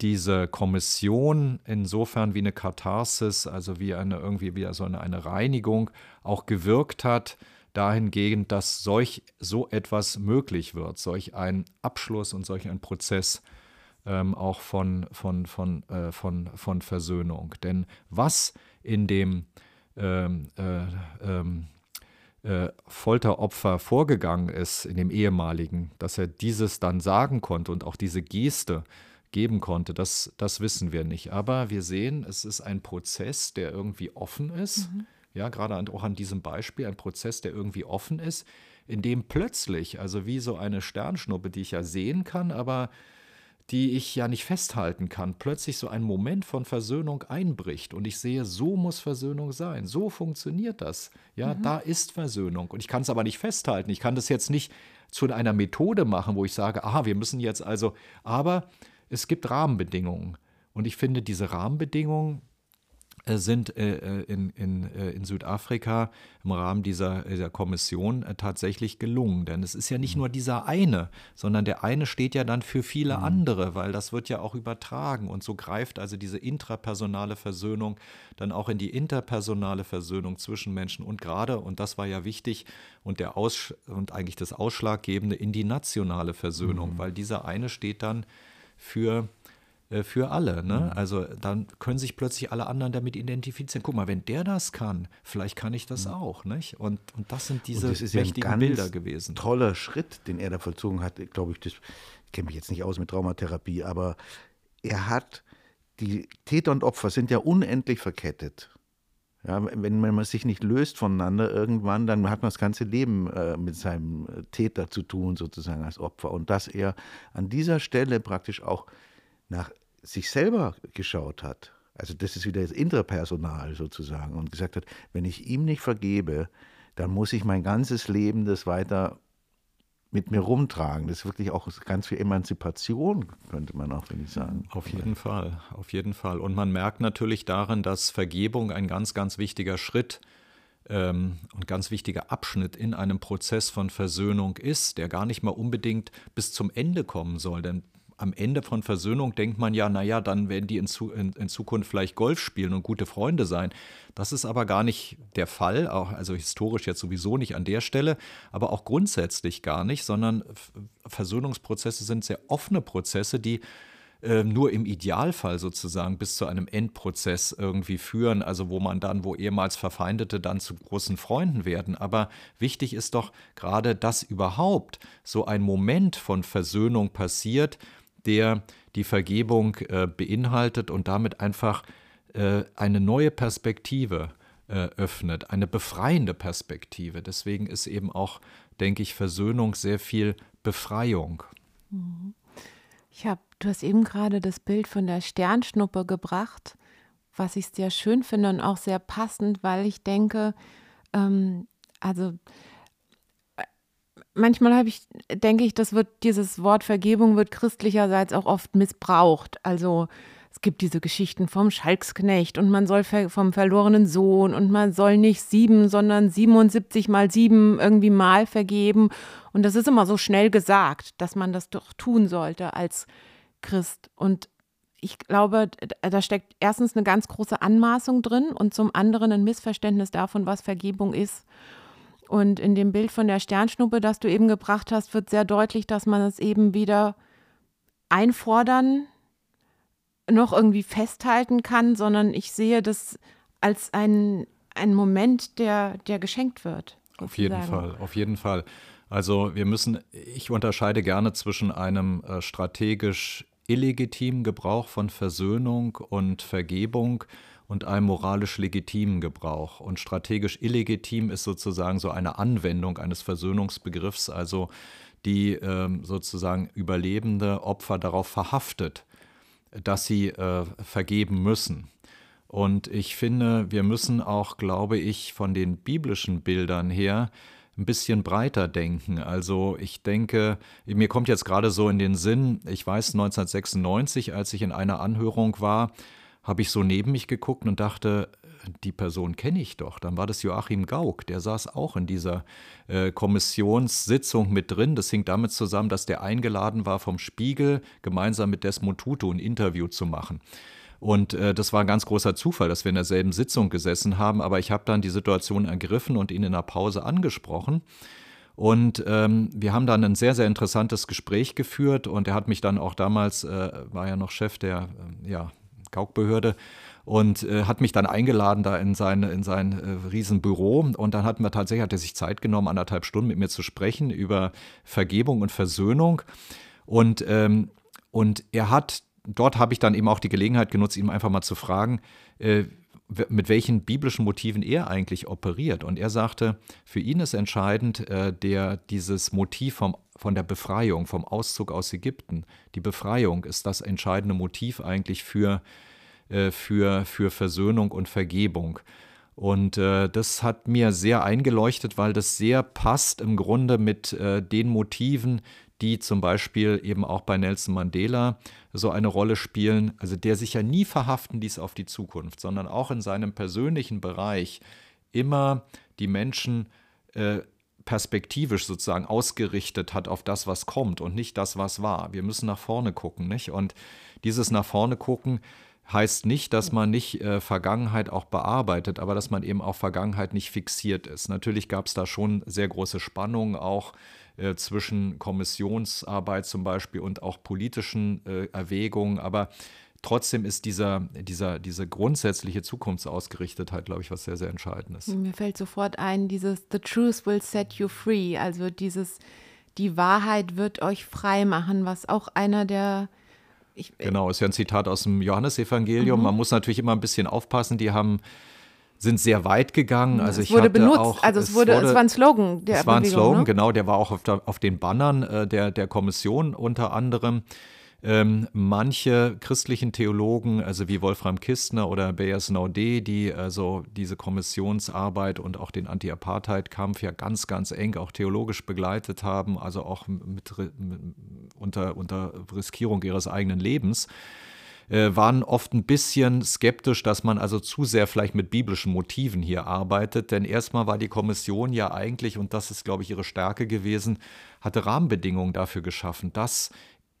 diese Kommission insofern wie eine Katharsis, also wie eine irgendwie wie so eine, eine Reinigung auch gewirkt hat, dahingehend, dass solch so etwas möglich wird, solch ein Abschluss und solch ein Prozess ähm, auch von, von, von, äh, von, von Versöhnung. Denn was in dem ähm, äh, ähm, äh, Folteropfer vorgegangen ist, in dem ehemaligen, dass er dieses dann sagen konnte und auch diese Geste geben konnte, das, das wissen wir nicht. Aber wir sehen, es ist ein Prozess, der irgendwie offen ist. Mhm. Ja, gerade auch an diesem Beispiel, ein Prozess, der irgendwie offen ist, in dem plötzlich, also wie so eine Sternschnuppe, die ich ja sehen kann, aber die ich ja nicht festhalten kann, plötzlich so ein Moment von Versöhnung einbricht und ich sehe, so muss Versöhnung sein, so funktioniert das. Ja, mhm. da ist Versöhnung und ich kann es aber nicht festhalten. Ich kann das jetzt nicht zu einer Methode machen, wo ich sage, aha, wir müssen jetzt also, aber es gibt Rahmenbedingungen und ich finde diese Rahmenbedingungen sind äh, äh, in, in, in Südafrika im Rahmen dieser, dieser Kommission tatsächlich gelungen. Denn es ist ja nicht mhm. nur dieser eine, sondern der eine steht ja dann für viele mhm. andere, weil das wird ja auch übertragen. Und so greift also diese intrapersonale Versöhnung dann auch in die interpersonale Versöhnung zwischen Menschen und gerade, und das war ja wichtig, und der Aus und eigentlich das Ausschlaggebende in die nationale Versöhnung, mhm. weil dieser eine steht dann für äh, für alle. Ne? Mhm. Also dann können sich plötzlich alle anderen damit identifizieren. Guck mal, wenn der das kann, vielleicht kann ich das mhm. auch. Nicht? Und, und das sind diese das ist mächtigen ja ein Bilder gewesen. Toller Schritt, den er da vollzogen hat, glaube ich. Das, ich kenne mich jetzt nicht aus mit Traumatherapie, aber er hat die Täter und Opfer sind ja unendlich verkettet. Ja, wenn man sich nicht löst voneinander irgendwann, dann hat man das ganze Leben äh, mit seinem Täter zu tun, sozusagen als Opfer. Und dass er an dieser Stelle praktisch auch nach sich selber geschaut hat, also das ist wieder das Interpersonal sozusagen, und gesagt hat, wenn ich ihm nicht vergebe, dann muss ich mein ganzes Leben das weiter mit mir rumtragen. Das ist wirklich auch ganz viel Emanzipation, könnte man auch, finde ich, sagen. Auf jeden Fall, auf jeden Fall. Und man merkt natürlich darin, dass Vergebung ein ganz, ganz wichtiger Schritt ähm, und ganz wichtiger Abschnitt in einem Prozess von Versöhnung ist, der gar nicht mal unbedingt bis zum Ende kommen soll. Denn am Ende von Versöhnung denkt man ja, naja, dann werden die in, zu, in, in, Zukunft vielleicht Golf spielen und gute Freunde sein. Das ist aber gar nicht der Fall, auch, also historisch jetzt sowieso nicht an der Stelle, aber auch grundsätzlich gar nicht, sondern Versöhnungsprozesse sind sehr offene Prozesse, die äh, nur im Idealfall sozusagen bis zu einem Endprozess irgendwie führen, also wo man dann, wo ehemals Verfeindete dann zu großen Freunden werden. Aber wichtig ist doch gerade, dass überhaupt so ein Moment von Versöhnung passiert, der die Vergebung äh, beinhaltet und damit einfach äh, eine neue Perspektive äh, öffnet, eine befreiende Perspektive. Deswegen ist eben auch, denke ich, Versöhnung sehr viel Befreiung. Ich habe, du hast eben gerade das Bild von der Sternschnuppe gebracht, was ich sehr schön finde und auch sehr passend, weil ich denke, ähm, also manchmal habe ich, denke ich, das wird, dieses Wort Vergebung wird christlicherseits auch oft missbraucht. Also es gibt diese Geschichten vom Schalksknecht und man soll vom verlorenen Sohn und man soll nicht sieben, sondern 77 mal sieben irgendwie mal vergeben. Und das ist immer so schnell gesagt, dass man das doch tun sollte als Christ. Und ich glaube, da steckt erstens eine ganz große Anmaßung drin und zum anderen ein Missverständnis davon, was Vergebung ist. Und in dem Bild von der Sternschnuppe, das du eben gebracht hast, wird sehr deutlich, dass man es eben wieder einfordern noch irgendwie festhalten kann, sondern ich sehe das als einen Moment, der, der geschenkt wird. Auf jeden Fall, auf jeden Fall. Also wir müssen, ich unterscheide gerne zwischen einem äh, strategisch illegitimen Gebrauch von Versöhnung und Vergebung und einem moralisch legitimen Gebrauch. Und strategisch illegitim ist sozusagen so eine Anwendung eines Versöhnungsbegriffs, also die ähm, sozusagen überlebende Opfer darauf verhaftet, dass sie äh, vergeben müssen. Und ich finde, wir müssen auch, glaube ich, von den biblischen Bildern her ein bisschen breiter denken. Also ich denke, mir kommt jetzt gerade so in den Sinn, ich weiß 1996, als ich in einer Anhörung war, habe ich so neben mich geguckt und dachte, die Person kenne ich doch. Dann war das Joachim Gauck, der saß auch in dieser äh, Kommissionssitzung mit drin. Das hing damit zusammen, dass der eingeladen war vom Spiegel, gemeinsam mit Desmond Tutu ein Interview zu machen. Und äh, das war ein ganz großer Zufall, dass wir in derselben Sitzung gesessen haben. Aber ich habe dann die Situation ergriffen und ihn in der Pause angesprochen. Und ähm, wir haben dann ein sehr, sehr interessantes Gespräch geführt. Und er hat mich dann auch damals, äh, war ja noch Chef der äh, ja, Gauk-Behörde, und äh, hat mich dann eingeladen da in sein, in sein äh, Riesenbüro. Und dann hatten wir tatsächlich, hat er sich Zeit genommen, anderthalb Stunden mit mir zu sprechen über Vergebung und Versöhnung. Und, ähm, und er hat, dort habe ich dann eben auch die Gelegenheit genutzt, ihm einfach mal zu fragen, äh, mit welchen biblischen Motiven er eigentlich operiert. Und er sagte, für ihn ist entscheidend äh, der, dieses Motiv vom, von der Befreiung, vom Auszug aus Ägypten. Die Befreiung ist das entscheidende Motiv eigentlich für äh, für, für Versöhnung und Vergebung. Und äh, das hat mir sehr eingeleuchtet, weil das sehr passt im Grunde mit äh, den Motiven, die zum Beispiel eben auch bei Nelson Mandela so eine Rolle spielen. Also der sich ja nie verhaften ließ auf die Zukunft, sondern auch in seinem persönlichen Bereich immer die Menschen äh, perspektivisch sozusagen ausgerichtet hat auf das, was kommt und nicht das, was war. Wir müssen nach vorne gucken, nicht? Und dieses nach vorne gucken heißt nicht, dass man nicht äh, Vergangenheit auch bearbeitet, aber dass man eben auf Vergangenheit nicht fixiert ist. Natürlich gab es da schon sehr große Spannungen auch äh, zwischen Kommissionsarbeit zum Beispiel und auch politischen äh, Erwägungen, aber trotzdem ist dieser, dieser, diese grundsätzliche Zukunftsausgerichtetheit, glaube ich, was sehr, sehr Entscheidendes. Mir fällt sofort ein, dieses The Truth will set you free, also dieses Die Wahrheit wird euch frei machen, was auch einer der ich, äh, genau, ist ja ein Zitat aus dem Johannesevangelium. Mhm. Man muss natürlich immer ein bisschen aufpassen. Die haben sind sehr weit gegangen. Also es ich wurde benutzt, auch, also es, wurde, wurde, es war ein Slogan. Der es war ein Slogan, ne? genau, der war auch auf, der, auf den Bannern äh, der, der Kommission unter anderem. Ähm, manche christlichen Theologen, also wie Wolfram Kistner oder Bayers Naudet, die also diese Kommissionsarbeit und auch den Anti-Apartheid-Kampf ja ganz, ganz eng auch theologisch begleitet haben, also auch mit, mit, unter, unter Riskierung ihres eigenen Lebens, äh, waren oft ein bisschen skeptisch, dass man also zu sehr vielleicht mit biblischen Motiven hier arbeitet. Denn erstmal war die Kommission ja eigentlich, und das ist, glaube ich, ihre Stärke gewesen, hatte Rahmenbedingungen dafür geschaffen, dass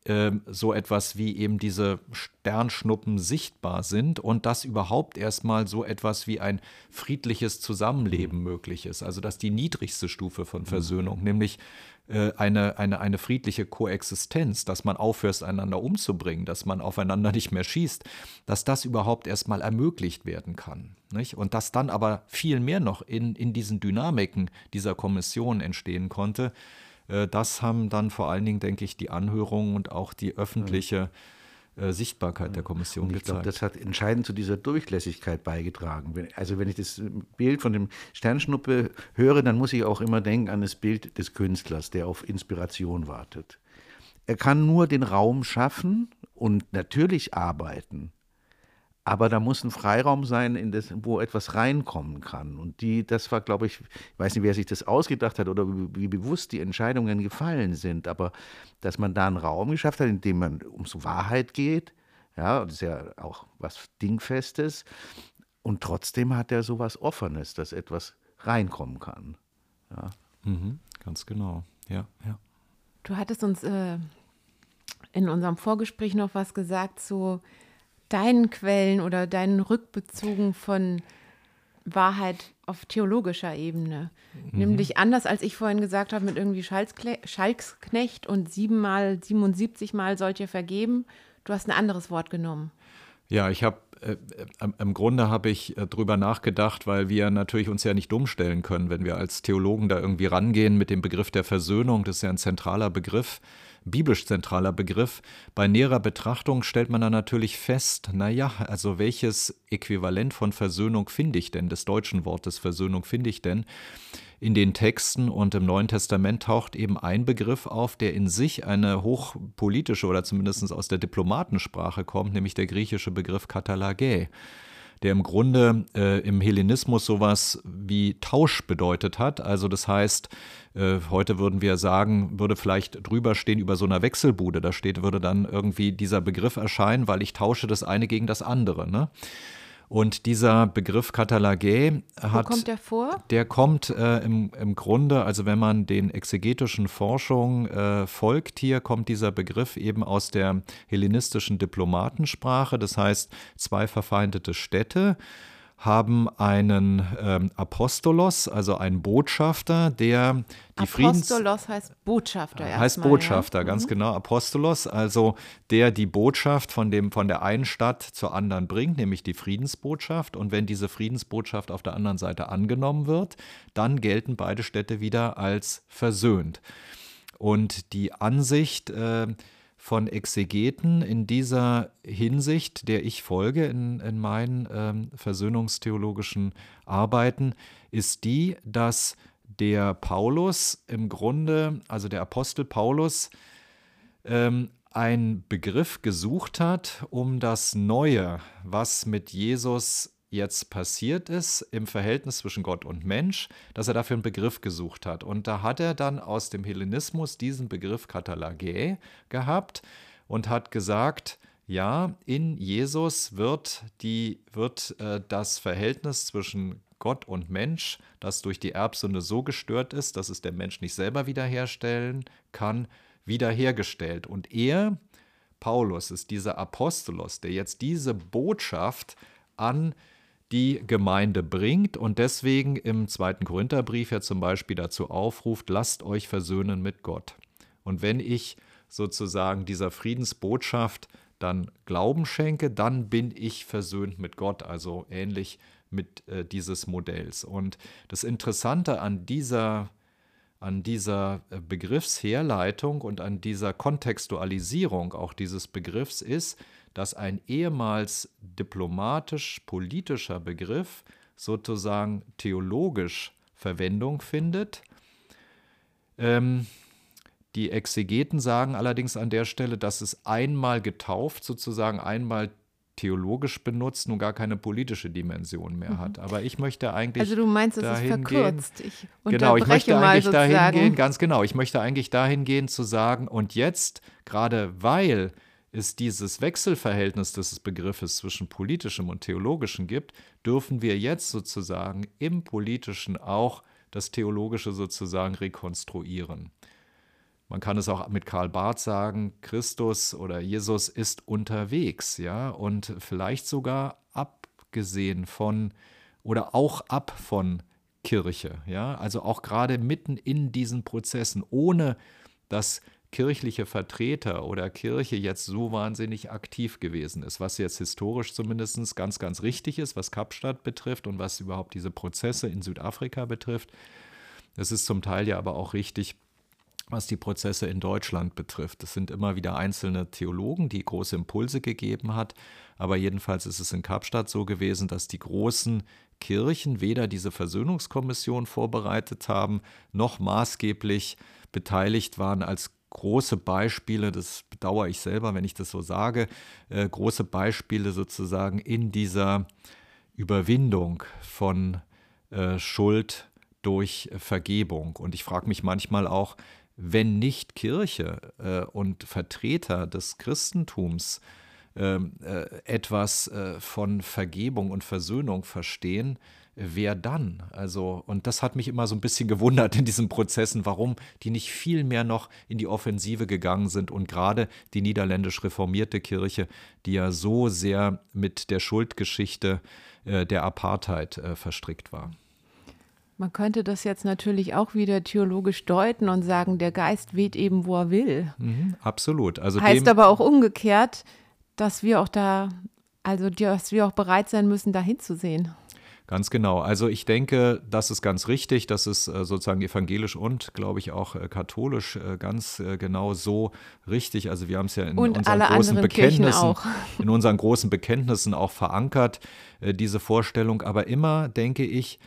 ähm, so etwas wie eben diese Sternschnuppen sichtbar sind und dass überhaupt erstmal so etwas wie ein friedliches Zusammenleben mhm. möglich ist. Also dass die niedrigste Stufe von mhm. Versöhnung, mhm. nämlich äh, eine, eine, eine friedliche Koexistenz, dass man aufhört, einander umzubringen, dass man aufeinander nicht mehr schießt, dass das überhaupt erstmal ermöglicht werden kann. Nicht? Und dass dann aber viel mehr noch in, in diesen Dynamiken dieser Kommission entstehen konnte, äh, das haben dann vor allen Dingen, denke ich, die Anhörungen und auch die öffentliche äh, Sichtbarkeit der Kommission und ich gezeigt. Glaube, das hat entscheidend zu dieser Durchlässigkeit beigetragen. Also wenn ich das Bild von dem Sternschnuppe höre, dann muss ich auch immer denken an das Bild des Künstlers, der auf Inspiration wartet. Er kann nur den Raum schaffen und natürlich arbeiten, aber da muss ein Freiraum sein, in das, wo etwas reinkommen kann. Und die, das war, glaube ich, ich weiß nicht, wer sich das ausgedacht hat oder wie, wie, bewusst die Entscheidungen gefallen sind, aber dass man da einen Raum geschafft hat, in dem man ums Wahrheit geht, ja, das ist ja auch was Dingfestes, und trotzdem hat er so was Offenes, dass etwas reinkommen kann. Ja. Mhm, ganz genau, ja, ja. Du hattest uns äh, in unserem Vorgespräch noch was gesagt zu deinen Quellen oder deinen Rückbezogen von Wahrheit auf theologischer Ebene. Mhm. Nämlich anders, als ich vorhin gesagt habe, mit irgendwie Schalksknecht und siebenmal, 77 Mal sollt ihr vergeben. Du hast ein anderes Wort genommen. Ja, ich habe äh, im Grunde habe ich äh, drüber nachgedacht, weil wir natürlich uns ja nicht dumm stellen können, wenn wir als Theologen da irgendwie rangehen mit dem Begriff der Versöhnung. Das ist ja ein zentraler Begriff biblisch zentraler Begriff. Bei näherer Betrachtung stellt man dann natürlich fest, naja, also welches Äquivalent von Versöhnung finde ich denn, des deutschen Wortes Versöhnung finde ich denn? In den Texten und im Neuen Testament taucht eben ein Begriff auf, der in sich eine hochpolitische oder zumindest aus der Diplomatensprache kommt, nämlich der griechische Begriff Katalagä der im Grunde äh, im Hellenismus sowas wie Tausch bedeutet hat. Also das heißt, äh, heute würden wir sagen, würde vielleicht drüber stehen über so einer Wechselbude. Da steht, würde dann irgendwie dieser Begriff erscheinen, weil ich tausche das eine gegen das andere. Ne? Und dieser Begriff Katalagä hat. Wo kommt der vor? Der kommt äh, im, im Grunde, also wenn man den exegetischen Forschungen äh, folgt, hier kommt dieser Begriff eben aus der hellenistischen Diplomatensprache, das heißt zwei verfeindete Städte haben einen ähm, Apostolos, also einen Botschafter, der die Friedens... Apostolos heißt Botschafter. Äh, heißt Botschafter, ja. ganz mhm. genau. Apostolos, also der die Botschaft von, dem, von der einen Stadt zur anderen bringt, nämlich die Friedensbotschaft. Und wenn diese Friedensbotschaft auf der anderen Seite angenommen wird, dann gelten beide Städte wieder als versöhnt. Und die Ansicht... Äh, von Exegeten in dieser Hinsicht, der ich folge in, in meinen ähm, versöhnungstheologischen Arbeiten, ist die, dass der Paulus im Grunde, also der Apostel Paulus, ähm, einen Begriff gesucht hat, um das Neue, was mit Jesus jetzt passiert ist im Verhältnis zwischen Gott und Mensch, dass er dafür einen Begriff gesucht hat. Und da hat er dann aus dem Hellenismus diesen Begriff Katalagä gehabt und hat gesagt, ja, in Jesus wird, die, wird äh, das Verhältnis zwischen Gott und Mensch, das durch die Erbsünde so gestört ist, dass es der Mensch nicht selber wiederherstellen kann, wiederhergestellt. Und er, Paulus, ist dieser Apostolos, der jetzt diese Botschaft an die Gemeinde bringt und deswegen im zweiten Korintherbrief ja zum Beispiel dazu aufruft, lasst euch versöhnen mit Gott. Und wenn ich sozusagen dieser Friedensbotschaft dann Glauben schenke, dann bin ich versöhnt mit Gott, also ähnlich mit äh, dieses Modells. Und das Interessante an dieser an dieser äh, Begriffsherleitung und an dieser Kontextualisierung auch dieses Begriffs ist, dass ein ehemals diplomatisch-politischer Begriff sozusagen theologisch Verwendung findet. Ähm, die Exegeten sagen allerdings an der Stelle, dass es einmal getauft, sozusagen einmal theologisch benutzt, nun gar keine politische Dimension mehr mhm. hat. Aber ich möchte eigentlich. Also du meinst, es ist verkürzt. Ich genau, ich möchte eigentlich dahin gehen, ganz genau, ich möchte eigentlich dahin gehen zu sagen, und jetzt, gerade weil es dieses Wechselverhältnis des Begriffes zwischen politischem und theologischem gibt, dürfen wir jetzt sozusagen im politischen auch das Theologische sozusagen rekonstruieren. Man kann es auch mit Karl Barth sagen, Christus oder Jesus ist unterwegs, ja, und vielleicht sogar abgesehen von oder auch ab von Kirche, ja, also auch gerade mitten in diesen Prozessen, ohne dass kirchliche Vertreter oder Kirche jetzt so wahnsinnig aktiv gewesen ist, was jetzt historisch zumindest ganz, ganz richtig ist, was Kapstadt betrifft und was überhaupt diese Prozesse in Südafrika betrifft. Es ist zum Teil ja aber auch richtig, was die Prozesse in Deutschland betrifft. Es sind immer wieder einzelne Theologen, die große Impulse gegeben hat, aber jedenfalls ist es in Kapstadt so gewesen, dass die großen Kirchen weder diese Versöhnungskommission vorbereitet haben, noch maßgeblich beteiligt waren als große Beispiele, das bedauere ich selber, wenn ich das so sage, äh, große Beispiele sozusagen in dieser Überwindung von äh, Schuld durch Vergebung. Und ich frage mich manchmal auch, wenn nicht Kirche äh, und Vertreter des Christentums ähm, äh, etwas äh, von Vergebung und Versöhnung verstehen, wer dann? Also, und das hat mich immer so ein bisschen gewundert in diesen Prozessen, warum die nicht viel mehr noch in die Offensive gegangen sind und gerade die niederländisch reformierte Kirche, die ja so sehr mit der Schuldgeschichte äh, der Apartheid äh, verstrickt war. Man könnte das jetzt natürlich auch wieder theologisch deuten und sagen, der Geist weht eben, wo er will. Mhm, absolut. Also heißt aber auch umgekehrt, dass wir auch da, also dass wir auch bereit sein müssen, da hinzusehen. Ganz genau. Also ich denke, das ist ganz richtig. Das ist äh, sozusagen evangelisch und, glaube ich, auch äh, katholisch äh, ganz genau so richtig. Also wir haben es ja in und unseren großen Bekenntnissen, in unseren großen Bekenntnissen auch verankert, diese Vorstellung. Aber immer denke ich,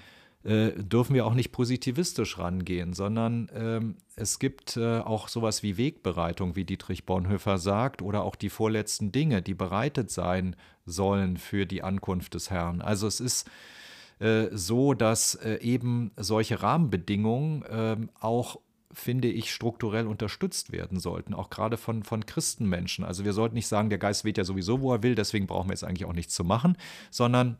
dürfen wir auch nicht positivistisch rangehen, sondern ähm, es gibt äh, auch sowas wie Wegbereitung, wie Dietrich Bonhoeffer sagt, oder auch die vorletzten Dinge, die bereitet sein sollen für die Ankunft des Herrn. Also es ist äh, so, dass äh, eben solche Rahmenbedingungen ähm, auch finde ich, strukturell unterstützt werden sollten, auch gerade von, von Christenmenschen. Also wir sollten nicht sagen, der Geist weht ja sowieso, wo er will, deswegen brauchen wir jetzt eigentlich auch nichts zu machen, sondern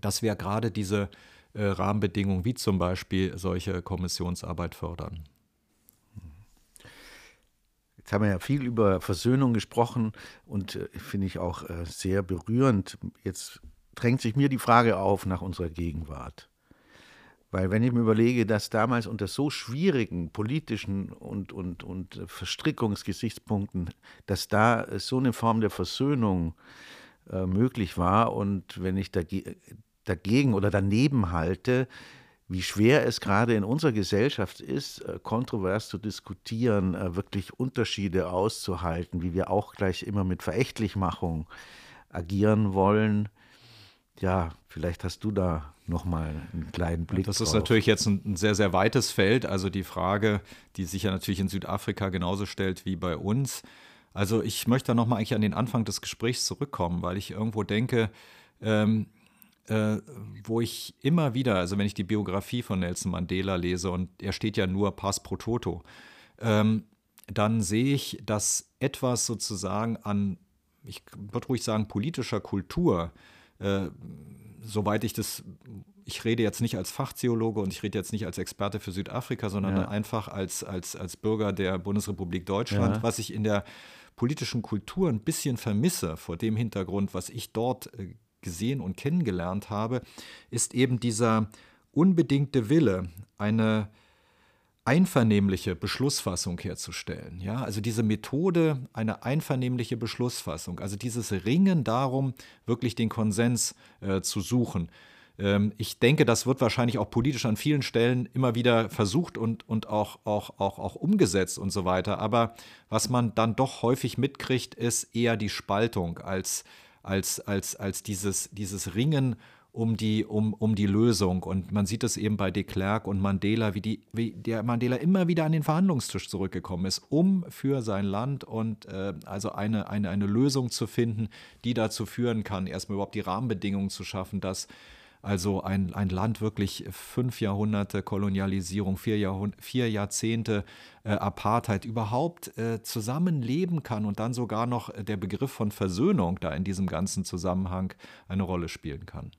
dass wir gerade diese äh, Rahmenbedingungen wie zum Beispiel solche Kommissionsarbeit fördern. Jetzt haben wir ja viel über Versöhnung gesprochen und äh, finde ich auch äh, sehr berührend. Jetzt drängt sich mir die Frage auf nach unserer Gegenwart. Weil wenn ich mir überlege, dass damals unter so schwierigen politischen und, und, und Verstrickungsgesichtspunkten, dass da so eine Form der Versöhnung äh, möglich war und wenn ich dage dagegen oder daneben halte, wie schwer es gerade in unserer Gesellschaft ist, äh, kontrovers zu diskutieren, äh, wirklich Unterschiede auszuhalten, wie wir auch gleich immer mit Verächtlichmachung agieren wollen ja, vielleicht hast du da nochmal einen kleinen Blick. Das drauf. ist natürlich jetzt ein, ein, sehr, sehr weites Feld. Also die Frage, die sich ja natürlich in Südafrika genauso stellt wie bei uns. Also ich möchte da nochmal eigentlich an den Anfang des Gesprächs zurückkommen, weil ich irgendwo denke, ähm, äh, wo ich immer wieder, also wenn ich die Biografie von Nelson Mandela lese und er steht ja nur Pass pro Toto, ähm, dann sehe ich, dass etwas sozusagen an, ich würde ruhig sagen, politischer Kultur äh, soweit ich das, ich rede jetzt nicht als Fachtheologe und ich rede jetzt nicht als Experte für Südafrika, sondern ja. einfach als, als, als Bürger der Bundesrepublik Deutschland, ja. was ich in der politischen Kultur ein bisschen vermisse vor dem Hintergrund, was ich dort äh, gesehen und kennengelernt habe, ist eben dieser unbedingte Wille, eine einvernehmliche Beschlussfassung herzustellen. Ja, also diese Methode, eine einvernehmliche Beschlussfassung, also dieses Ringen darum, wirklich den Konsens äh, zu suchen. Ähm, ich denke, das wird wahrscheinlich auch politisch an vielen Stellen immer wieder versucht und, und auch, auch, auch, auch umgesetzt und so weiter. Aber was man dann doch häufig mitkriegt, ist eher die Spaltung als, als, als, als dieses, dieses Ringen um die, um, um die Lösung. Und man sieht es eben bei de Klerk und Mandela, wie, die, wie der Mandela immer wieder an den Verhandlungstisch zurückgekommen ist, um für sein Land und äh, also eine, eine, eine Lösung zu finden, die dazu führen kann, erstmal überhaupt die Rahmenbedingungen zu schaffen, dass also ein, ein Land wirklich fünf Jahrhunderte Kolonialisierung, vier, Jahrhund vier Jahrzehnte äh, Apartheid überhaupt äh, zusammenleben kann und dann sogar noch der Begriff von Versöhnung da in diesem ganzen Zusammenhang eine Rolle spielen kann.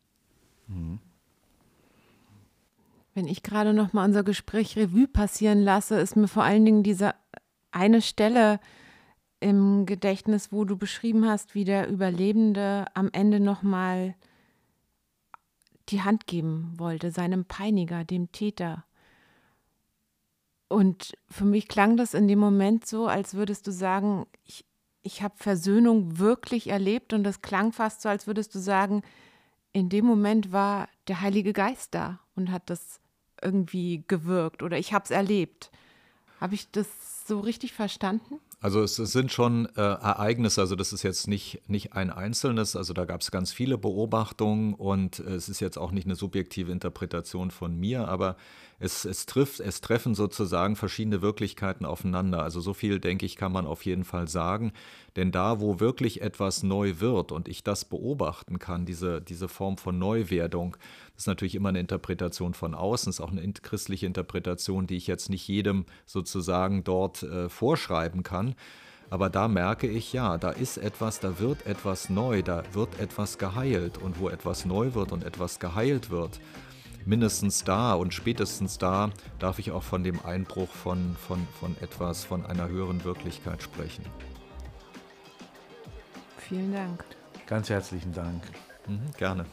Wenn ich gerade noch mal unser Gespräch Revue passieren lasse, ist mir vor allen Dingen diese eine Stelle im Gedächtnis, wo du beschrieben hast, wie der Überlebende am Ende noch mal die Hand geben wollte, seinem Peiniger, dem Täter. Und für mich klang das in dem Moment so, als würdest du sagen, ich, ich habe Versöhnung wirklich erlebt und das klang fast so, als würdest du sagen, in dem Moment war der Heilige Geist da und hat das irgendwie gewirkt oder ich habe es erlebt. Habe ich das so richtig verstanden? Also es, sind schon äh, Ereignisse, also das ist jetzt nicht, nicht ein einzelnes, also da gab es ganz viele Beobachtungen und äh, es ist jetzt auch nicht eine subjektive Interpretation von mir, aber es, es, trifft, es treffen sozusagen verschiedene Wirklichkeiten aufeinander. Also so viel, denke ich, kann man auf jeden Fall sagen. Denn da, wo wirklich etwas neu wird und ich das beobachten kann, diese, diese Form von Neuwerdung, das ist natürlich immer eine Interpretation von außen, ist auch eine christliche Interpretation, die ich jetzt nicht jedem sozusagen dort äh, vorschreiben kann. Aber da merke ich, ja, da ist etwas, da wird etwas neu, da wird etwas geheilt. Und wo etwas neu wird und etwas geheilt wird, mindestens da und spätestens da darf ich auch von dem Einbruch von, von, von etwas, von einer höheren Wirklichkeit sprechen. Vielen Dank. Ganz herzlichen Dank. Mhm, gerne.